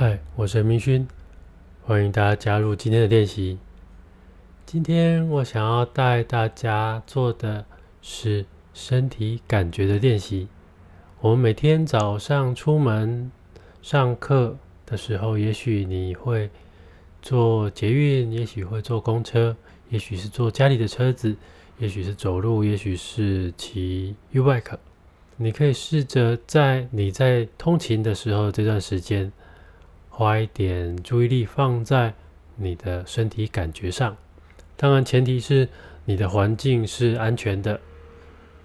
嗨我是明勋，欢迎大家加入今天的练习。今天我想要带大家做的是身体感觉的练习。我们每天早上出门上课的时候，也许你会坐捷运，也许会坐公车，也许是坐家里的车子，也许是走路，也许是骑 U bike。你可以试着在你在通勤的时候这段时间，花一点注意力放在你的身体感觉上。当然，前提是你的环境是安全的。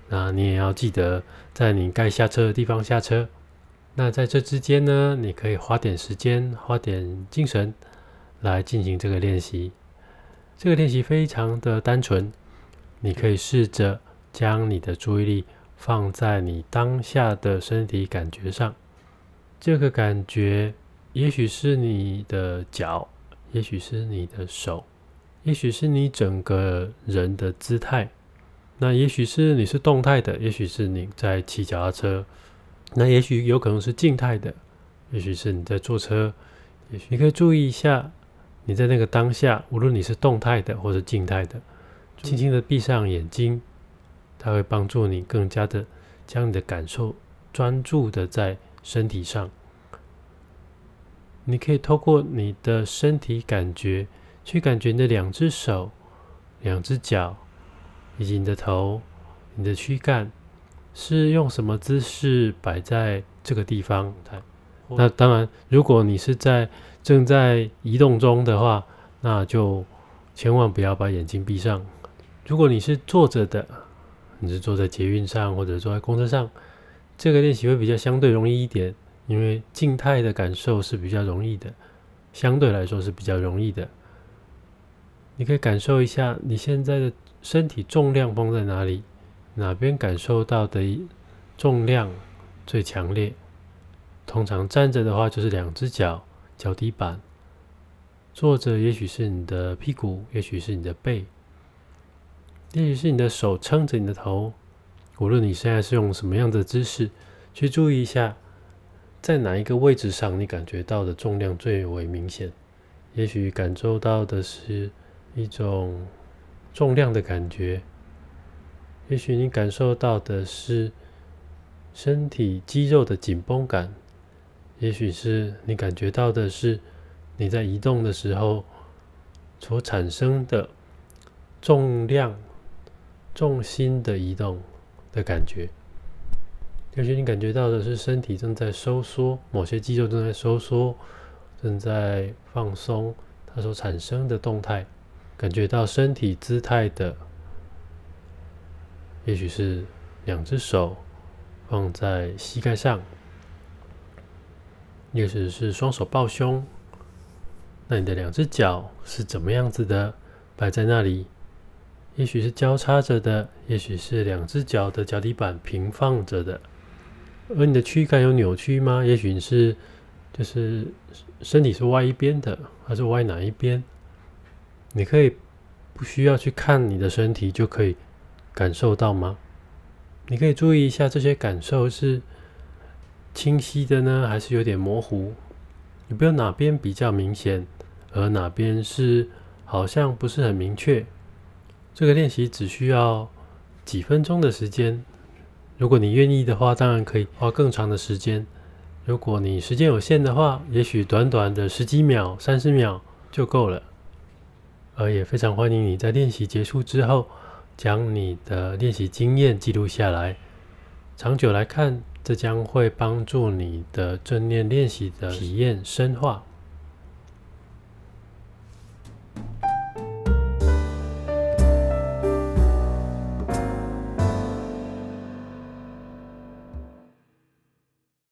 那你也要记得，在你该下车的地方下车。那在这之间呢，你可以花点时间，花点精神来进行这个练习。这个练习非常的单纯，你可以试着将你的注意力放在你当下的身体感觉上。这个感觉，也许是你的脚，也许是你的手。也许是你整个人的姿态，那也许是你是动态的，也许是你在骑脚踏车，那也许有可能是静态的，也许是你在坐车，也许你可以注意一下你在那个当下，无论你是动态的或者静态的，轻轻的闭上眼睛，它会帮助你更加的将你的感受专注的在身体上，你可以透过你的身体感觉。去感觉你的两只手、两只脚，以及你的头、你的躯干是用什么姿势摆在这个地方？那当然，如果你是在正在移动中的话，那就千万不要把眼睛闭上。如果你是坐着的，你是坐在捷运上或者坐在公车上，这个练习会比较相对容易一点，因为静态的感受是比较容易的，相对来说是比较容易的。你可以感受一下你现在的身体重量放在哪里，哪边感受到的重量最强烈？通常站着的话就是两只脚脚底板，坐着也许是你的屁股，也许是你的背，也许是你的手撑着你的头。无论你现在是用什么样的姿势，去注意一下，在哪一个位置上你感觉到的重量最为明显？也许感受到的是。一种重量的感觉，也许你感受到的是身体肌肉的紧绷感，也许是你感觉到的是你在移动的时候所产生的重量、重心的移动的感觉，也许你感觉到的是身体正在收缩，某些肌肉正在收缩、正在放松，它所产生的动态。感觉到身体姿态的，也许是两只手放在膝盖上，也许是双手抱胸。那你的两只脚是怎么样子的摆在那里？也许是交叉着的，也许是两只脚的脚底板平放着的。而你的躯干有扭曲吗？也许是就是身体是歪一边的，还是歪哪一边？你可以不需要去看你的身体就可以感受到吗？你可以注意一下这些感受是清晰的呢，还是有点模糊？有没有哪边比较明显，而哪边是好像不是很明确？这个练习只需要几分钟的时间。如果你愿意的话，当然可以花更长的时间。如果你时间有限的话，也许短短的十几秒、三十秒就够了。而也非常欢迎你在练习结束之后，将你的练习经验记录下来。长久来看，这将会帮助你的正念练习的体验深化。